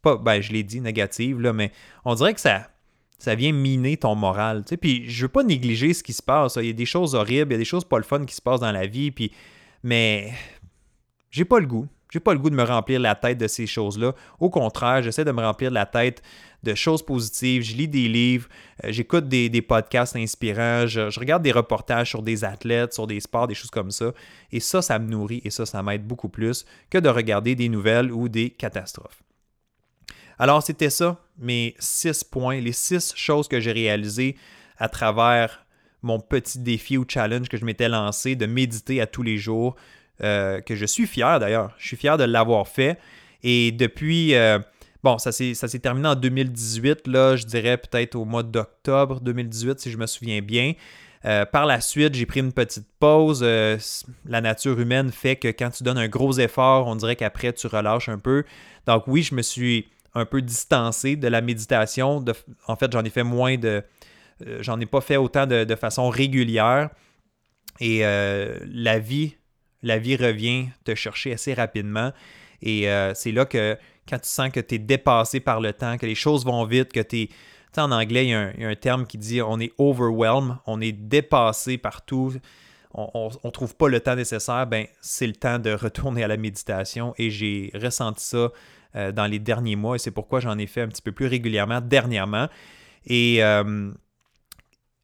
pas, ben, je l'ai dit, négatives, mais on dirait que ça, ça vient miner ton moral. Tu puis je veux pas négliger ce qui se passe. Il y a des choses horribles, il y a des choses pas le fun qui se passent dans la vie, puis, mais j'ai pas le goût. J'ai pas le goût de me remplir la tête de ces choses-là. Au contraire, j'essaie de me remplir la tête de choses positives. Je lis des livres, euh, j'écoute des, podcasts inspirants, je, regarde des reportages sur des athlètes, sur des sports, des choses comme ça. Et ça, ça me nourrit et ça, ça m'aide beaucoup plus que de regarder des nouvelles ou des catastrophes. Alors, c'était ça, mes six points, les six choses que j'ai réalisées à travers mon petit défi ou challenge que je m'étais lancé de méditer à tous les jours, euh, que je suis fier d'ailleurs. Je suis fier de l'avoir fait. Et depuis, euh, bon, ça s'est terminé en 2018, là, je dirais peut-être au mois d'octobre 2018, si je me souviens bien. Euh, par la suite, j'ai pris une petite pause. la nature humaine fait que quand tu donnes un gros effort, on dirait qu'après, tu relâches un peu. Donc oui, je me suis un peu distancé de la méditation. en fait, j'en ai fait moins de... j'en ai pas fait autant de, de façon régulière. Et la vie la vie revient te chercher assez rapidement. Et euh, c'est là que quand tu sens que tu es dépassé par le temps, que les choses vont vite, que tu es. en anglais, il y, a un, terme qui dit on est overwhelmed, on est dépassé partout, on ne trouve pas le temps nécessaire. Ben, c'est le temps de retourner à la méditation. Et j'ai ressenti ça euh, dans les derniers mois et c'est pourquoi j'en ai fait un petit peu plus régulièrement dernièrement. Et euh,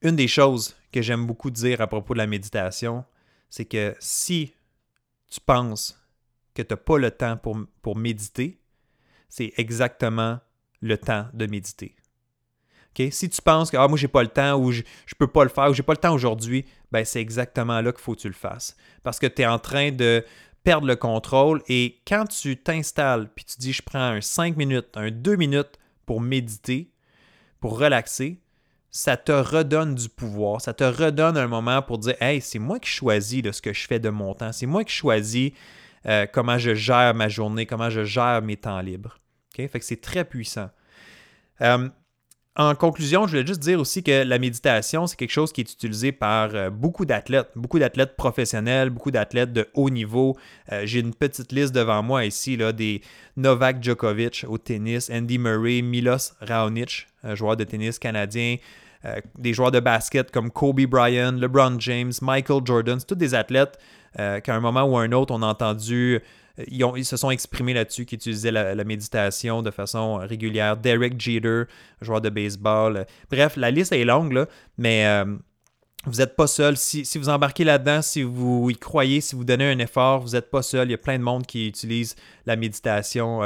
une des choses que j'aime beaucoup dire à propos de la méditation, c'est que si tu penses que tu n'as pas le temps pour, méditer, c'est exactement le temps de méditer. Si tu penses que ah, moi, j'ai pas le temps ou je ne peux pas le faire ou j'ai pas le temps aujourd'hui, ben, c'est exactement là qu'il faut que tu le fasses. Parce que tu es en train de perdre le contrôle et quand tu t'installes puis tu dis je prends un 5 minutes, un 2 minutes pour méditer, pour relaxer, ça te redonne du pouvoir, ça te redonne un moment pour dire Hey, c'est moi qui choisis de ce que je fais de mon temps, c'est moi qui choisis euh, comment je gère ma journée, comment je gère mes temps libres. Fait que c'est très puissant. Euh, en conclusion, je voulais juste dire aussi que la méditation, c'est quelque chose qui est utilisé par euh, beaucoup d'athlètes, beaucoup d'athlètes professionnels, beaucoup d'athlètes de haut niveau. J'ai une petite liste devant moi ici, là, des Novak Djokovic au tennis, Andy Murray, Milos Raonic, joueur de tennis canadien, euh, des joueurs de basket comme Kobe Bryant, LeBron James, Michael Jordan, tous des athlètes euh, qu'à un moment ou à un autre, on a entendu, euh, ils, se sont exprimés là-dessus, qui utilisaient la, méditation de façon régulière. Derek Jeter, joueur de baseball. Bref, la liste est longue, mais vous n'êtes pas seul. Si, vous embarquez là-dedans, si vous y croyez, si vous donnez un effort, vous n'êtes pas seul. Il y a plein de monde qui utilise la méditation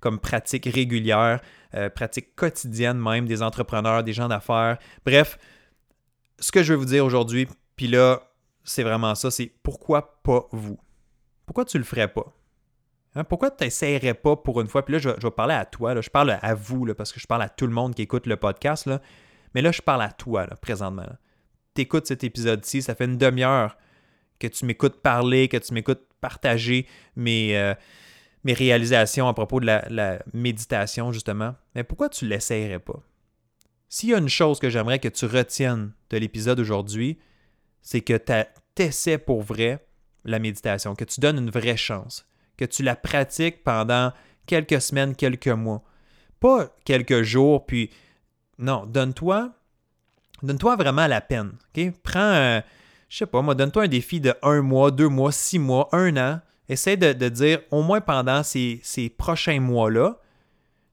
comme pratique régulière. Euh, pratique quotidienne même, des entrepreneurs, des gens d'affaires. Bref, ce que je veux vous dire aujourd'hui, puis là, c'est vraiment ça, c'est pourquoi pas vous? Pourquoi tu le ferais pas? Hein, pourquoi tu n'essayerais pas pour une fois? Puis là, je, vais parler à toi, je parle à vous, parce que je parle à tout le monde qui écoute le podcast, mais là, je parle à toi, présentement. Tu écoutes cet épisode-ci, ça fait une demi-heure que tu m'écoutes parler, que tu m'écoutes partager mes, euh, mes réalisations à propos de la, méditation, justement, mais pourquoi tu ne l'essayerais pas? S'il y a une chose que j'aimerais que tu retiennes de l'épisode aujourd'hui, c'est que tu essaies pour vrai la méditation, que tu donnes une vraie chance, que tu la pratiques pendant quelques semaines, quelques mois. Pas quelques jours, puis non, donne-toi donne-toi vraiment la peine. Prends, je sais pas, moi, donne-toi un défi de un mois, deux mois, six mois, un an. Essaie de, dire, au moins pendant ces, prochains mois-là,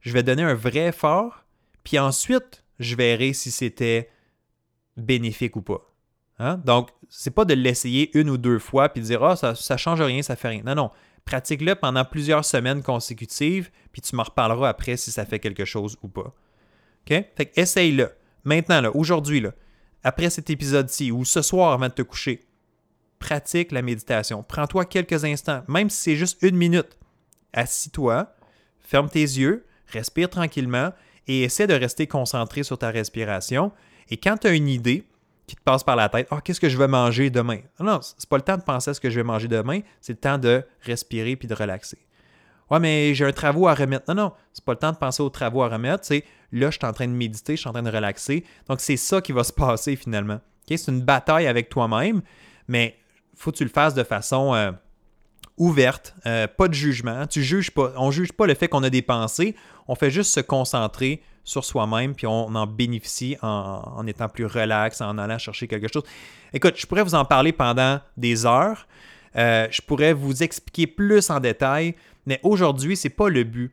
je vais donner un vrai effort, puis ensuite, je verrai si c'était bénéfique ou pas. Hein? Donc, c'est pas de l'essayer une ou deux fois puis de dire Ah, ça, ça change rien, ça fait rien. Non, non. Pratique-le pendant plusieurs semaines consécutives, puis tu m'en reparleras après si ça fait quelque chose ou pas. OK? Fait essaye-le. Maintenant, là, aujourd'hui, là, après cet épisode-ci, ou ce soir avant de te coucher, pratique la méditation. Prends-toi quelques instants, même si c'est juste une minute. Assis-toi, ferme tes yeux, respire tranquillement et essaie de rester concentré sur ta respiration. Et quand tu as une idée qui te passe par la tête, ah, qu'est-ce que je vais manger demain? Non, c'est pas le temps de penser à ce que je vais manger demain, c'est le temps de respirer puis de relaxer. Ouais, mais j'ai un travaux à remettre. Non, non, c'est pas le temps de penser aux travaux à remettre. C'est là, je suis en train de méditer, je suis en train de relaxer. Donc, c'est ça qui va se passer finalement. C'est une bataille avec toi-même, mais faut que tu le fasses de façon euh, ouverte, euh, pas de jugement. Tu juges pas. On juge pas le fait qu'on a des pensées. On fait juste se concentrer sur soi-même, puis on en bénéficie en, étant plus relax, en allant chercher quelque chose. Écoute, je pourrais vous en parler pendant des heures. Euh, je pourrais vous expliquer plus en détail, mais aujourd'hui, ce n'est pas le but.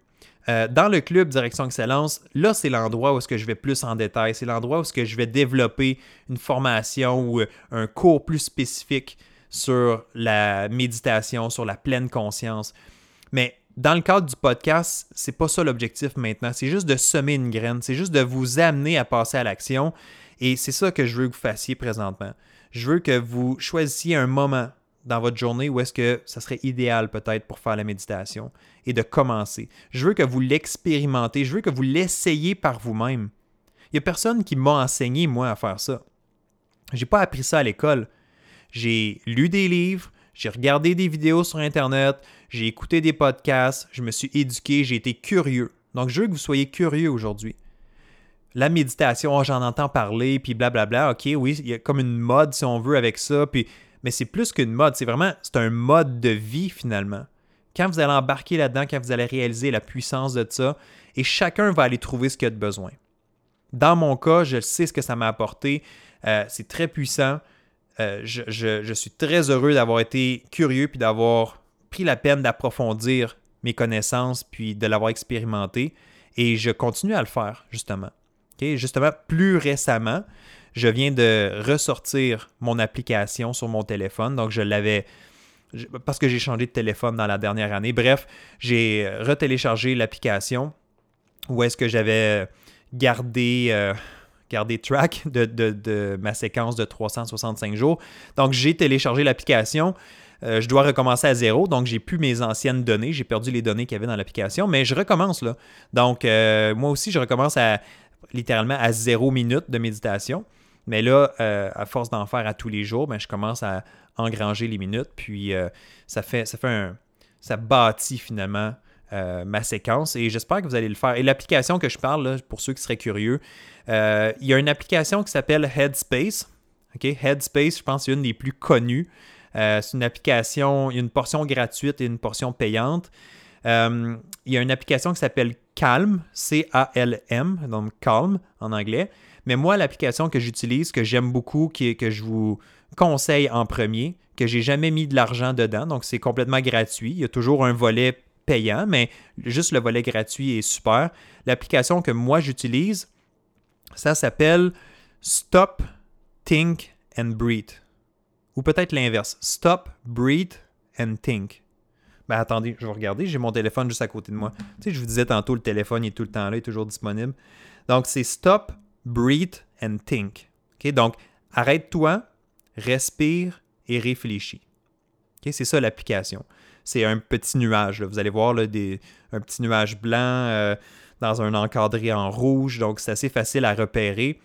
Euh, dans le club Direction Excellence, là, c'est l'endroit où est-ce que je vais plus en détail. C'est l'endroit où est-ce que je vais développer une formation ou un cours plus spécifique sur la méditation, sur la pleine conscience. Mais dans le cadre du podcast, c'est pas ça l'objectif maintenant. C'est juste de semer une graine. C'est juste de vous amener à passer à l'action. Et c'est ça que je veux que vous fassiez présentement. Je veux que vous choisissiez un moment dans votre journée où est-ce que ça serait idéal peut-être pour faire la méditation et de commencer. Je veux que vous l'expérimentez, je veux que vous l'essayiez par vous-même. Il n'y a personne qui m'a enseigné, moi, à faire ça. J'ai pas appris ça à l'école. J'ai lu des livres, j'ai regardé des vidéos sur Internet, j'ai écouté des podcasts, je me suis éduqué, j'ai été curieux. Donc, je veux que vous soyez curieux aujourd'hui. La méditation, oh, j'en entends parler, puis blablabla. OK, oui, il y a comme une mode, si on veut, avec ça. Puis mais c'est plus qu'une mode, c'est vraiment c'est un mode de vie finalement. Quand vous allez embarquer là-dedans, quand vous allez réaliser la puissance de ça, et chacun va aller trouver ce qu'il a de besoin. Dans mon cas, je sais ce que ça m'a apporté. Euh, c'est très puissant. Euh, je, suis très heureux d'avoir été curieux puis d'avoir pris la peine d'approfondir mes connaissances puis de l'avoir expérimenté. Et je continue à le faire, justement. Justement, plus récemment, je viens de ressortir mon application sur mon téléphone. Donc, je l'avais parce que j'ai changé de téléphone dans la dernière année. Bref, j'ai retéléchargé l'application où est-ce que j'avais gardé, euh, gardé track de, ma séquence de 365 jours. Donc, j'ai téléchargé l'application. Euh, je dois recommencer à zéro, donc j'ai plus mes anciennes données. J'ai perdu les données qu'il y avait dans l'application, mais je recommence là. Donc, euh, moi aussi, je recommence à littéralement à zéro minute de méditation. Mais là, euh, à force d'en faire à tous les jours, ben, je commence à engranger les minutes. Puis ça fait, ça fait un. Ça bâtit finalement euh, ma séquence et j'espère que vous allez le faire. Et l'application que je parle, pour ceux qui seraient curieux, il y a une application qui s'appelle Headspace. Headspace, je pense, c'est une des plus connues. c'est une application, il y a une portion gratuite et une portion payante. il y a une application qui s'appelle Calm, C-A-L-M, donc Calm en anglais. Mais moi, l'application que j'utilise, que j'aime beaucoup, que je vous conseille en premier, que j'ai jamais mis de l'argent dedans, donc c'est complètement gratuit. Il y a toujours un volet payant, mais juste le volet gratuit est super. L'application que moi j'utilise, ça s'appelle Stop, Think and Breathe. Ou peut-être l'inverse. Stop, Breathe and Think. Ben attendez, je vais regarder, j'ai mon téléphone juste à côté de moi. Je vous disais tantôt, le téléphone est tout le temps là, il est toujours disponible. Donc c'est Stop, breathe and think. Donc, arrête-toi, respire et réfléchis. C'est ça l'application. C'est un petit nuage. Vous allez voir là, un petit nuage blanc euh, dans un encadré en rouge. Donc, c'est assez facile à repérer.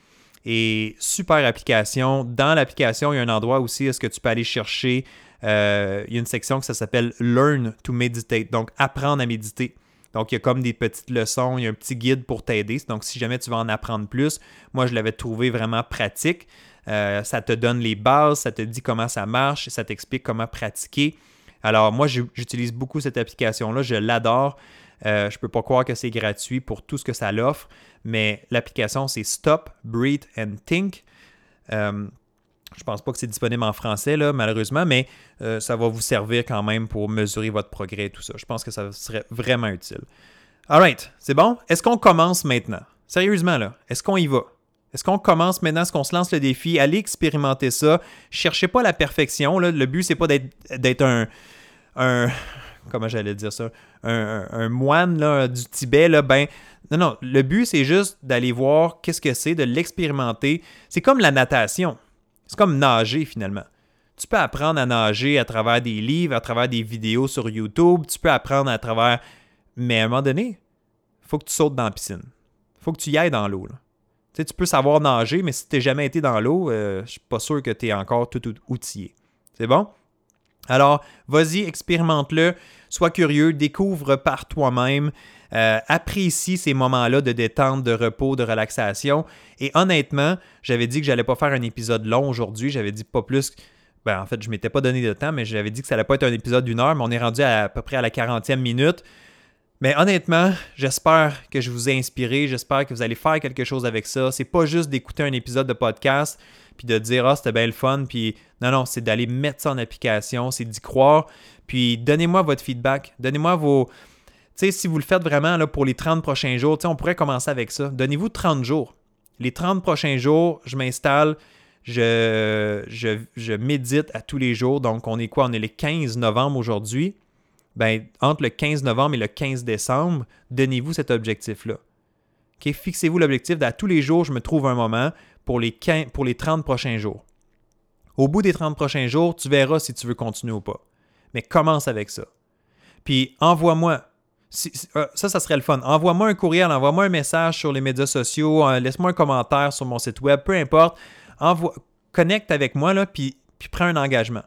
Et super application. Dans l'application, il y a un endroit aussi où est-ce que tu peux aller chercher. Euh, il y a une section qui s'appelle Learn to Meditate. Donc, apprendre à méditer. Donc, il y a comme des petites leçons, il y a un petit guide pour t'aider. Donc, si jamais tu veux en apprendre plus, moi, je l'avais trouvé vraiment pratique. Euh, ça te donne les bases, ça te dit comment ça marche, ça t'explique comment pratiquer. Alors, moi, j'utilise beaucoup cette application-là. Je l'adore. Euh, je ne peux pas croire que c'est gratuit pour tout ce que ça l'offre, mais l'application, c'est Stop, Breathe and Think. Euh, je pense pas que c'est disponible en français, là, malheureusement, mais euh, ça va vous servir quand même pour mesurer votre progrès et tout ça. Je pense que ça serait vraiment utile. Alright, c'est bon? Est-ce qu'on commence maintenant? Sérieusement, là, est-ce qu'on y va? Est-ce qu'on commence maintenant? Est-ce qu'on se lance le défi? Allez expérimenter ça. Cherchez pas la perfection. Le but, c'est pas d'être un, un. Comment j'allais dire ça? Un, moine du Tibet. Ben, non, non. Le but, c'est juste d'aller voir qu'est-ce que c'est, de l'expérimenter. C'est comme la natation. C'est comme nager finalement. Tu peux apprendre à nager à travers des livres, à travers des vidéos sur YouTube. Tu peux apprendre à travers. Mais à un moment donné, faut que tu sautes dans la piscine. Faut que tu y ailles dans l'eau. Tu, peux savoir nager, mais si tu n'as jamais été dans l'eau, euh, je suis pas sûr que tu es encore tout, outillé. C'est bon? Alors, vas-y, expérimente-le, sois curieux, découvre par toi-même, euh, apprécie ces moments-là de détente, de repos, de relaxation. Et honnêtement, j'avais dit que j'allais pas faire un épisode long aujourd'hui, j'avais dit pas plus. Ben, en fait, je m'étais pas donné de temps, mais j'avais dit que ça allait pas être un épisode d'une heure, mais on est rendu à, à peu près à la 40e minute. Mais honnêtement, j'espère que je vous ai inspiré, j'espère que vous allez faire quelque chose avec ça. C'est pas juste d'écouter un épisode de podcast puis de dire ah c'était bien le fun puis non non, c'est d'aller mettre ça en application, c'est d'y croire. Puis donnez-moi votre feedback, donnez-moi vos tu sais si vous le faites vraiment là pour les 30 prochains jours, on pourrait commencer avec ça. Donnez-vous 30 jours. Les 30 prochains jours, je m'installe, je, je, je médite à tous les jours. Donc on est quoi? On est le 15 novembre aujourd'hui ben, entre le 15 novembre et le 15 décembre, donnez-vous cet objectif-là. Fixez-vous l'objectif d'à tous les jours, je me trouve un moment pour les, pour les 30 prochains jours. Au bout des 30 prochains jours, tu verras si tu veux continuer ou pas. Mais commence avec ça. Puis envoie-moi. Euh, ça, ça serait le fun. Envoie-moi un courriel, envoie-moi un message sur les médias sociaux, euh, laisse-moi un commentaire sur mon site web, peu importe. Envoie, connecte avec moi, là, puis prends un engagement.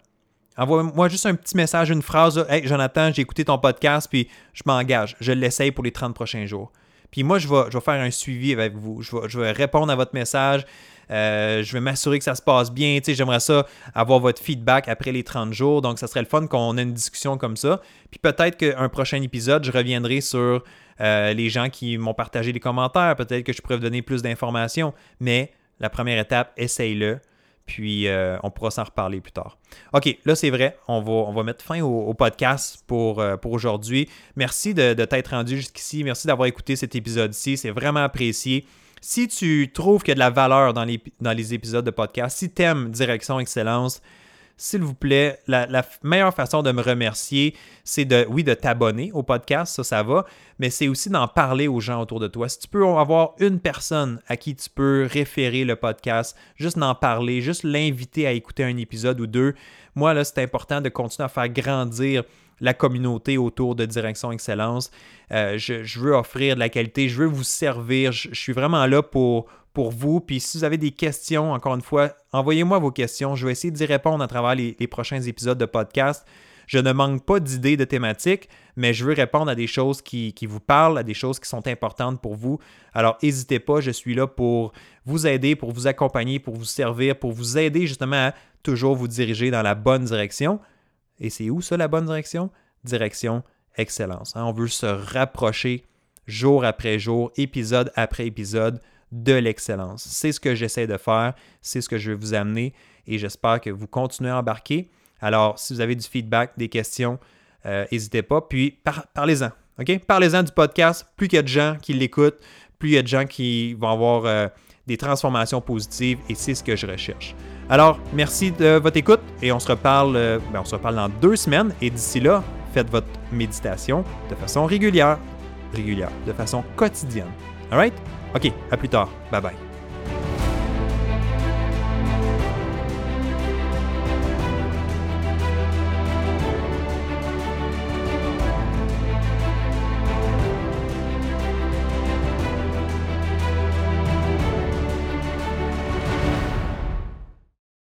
Envoie-moi juste un petit message, une phrase. Hey, Jonathan, j'ai écouté ton podcast, puis je m'engage. Je l'essaye pour les 30 prochains jours. Puis moi, je vais, faire un suivi avec vous. Je vais, répondre à votre message. Euh, je vais m'assurer que ça se passe bien. Tu sais, J'aimerais ça avoir votre feedback après les 30 jours. Donc, ça serait le fun qu'on ait une discussion comme ça. Puis peut-être qu'un prochain épisode, je reviendrai sur euh, les gens qui m'ont partagé des commentaires. Peut-être que je pourrais vous donner plus d'informations. Mais la première étape, essaye-le. Puis euh, on pourra s'en reparler plus tard. OK, là c'est vrai, on va, mettre fin au, podcast pour, euh, pour aujourd'hui. Merci de, t'être rendu jusqu'ici. Merci d'avoir écouté cet épisode-ci. C'est vraiment apprécié. Si tu trouves qu'il y a de la valeur dans les, dans les épisodes de podcast, si tu aimes Direction Excellence, s'il vous plaît, la, meilleure façon de me remercier, c'est de, oui, de t'abonner au podcast, ça, ça va, mais c'est aussi d'en parler aux gens autour de toi. Si tu peux avoir une personne à qui tu peux référer le podcast, juste d'en parler, juste l'inviter à écouter un épisode ou deux, moi, là, c'est important de continuer à faire grandir la communauté autour de Direction Excellence. Euh, je, veux offrir de la qualité, je veux vous servir, je suis vraiment là pour pour vous. Puis si vous avez des questions, encore une fois, envoyez-moi vos questions. Je vais essayer d'y répondre à travers les, prochains épisodes de podcast. Je ne manque pas d'idées de thématiques, mais je veux répondre à des choses qui, vous parlent, à des choses qui sont importantes pour vous. Alors, n'hésitez pas, je suis là pour vous aider, pour vous accompagner, pour vous servir, pour vous aider justement à toujours vous diriger dans la bonne direction. Et c'est où ça, la bonne direction? Direction excellence. Hein? On veut se rapprocher jour après jour, épisode après épisode de l'excellence. C'est ce que j'essaie de faire, c'est ce que je vais vous amener et j'espère que vous continuez à embarquer. Alors, si vous avez du feedback, des questions, euh, n'hésitez pas. Puis, parlez-en. Parlez-en du podcast. Plus il y a de gens qui l'écoutent, plus il y a de gens qui vont avoir euh, des transformations positives et c'est ce que je recherche. Alors, merci de votre écoute et on se reparle, euh, ben, on se reparle dans deux semaines et d'ici là, faites votre méditation de façon régulière, régulière, de façon quotidienne. All right? OK, à plus tard. Bye bye.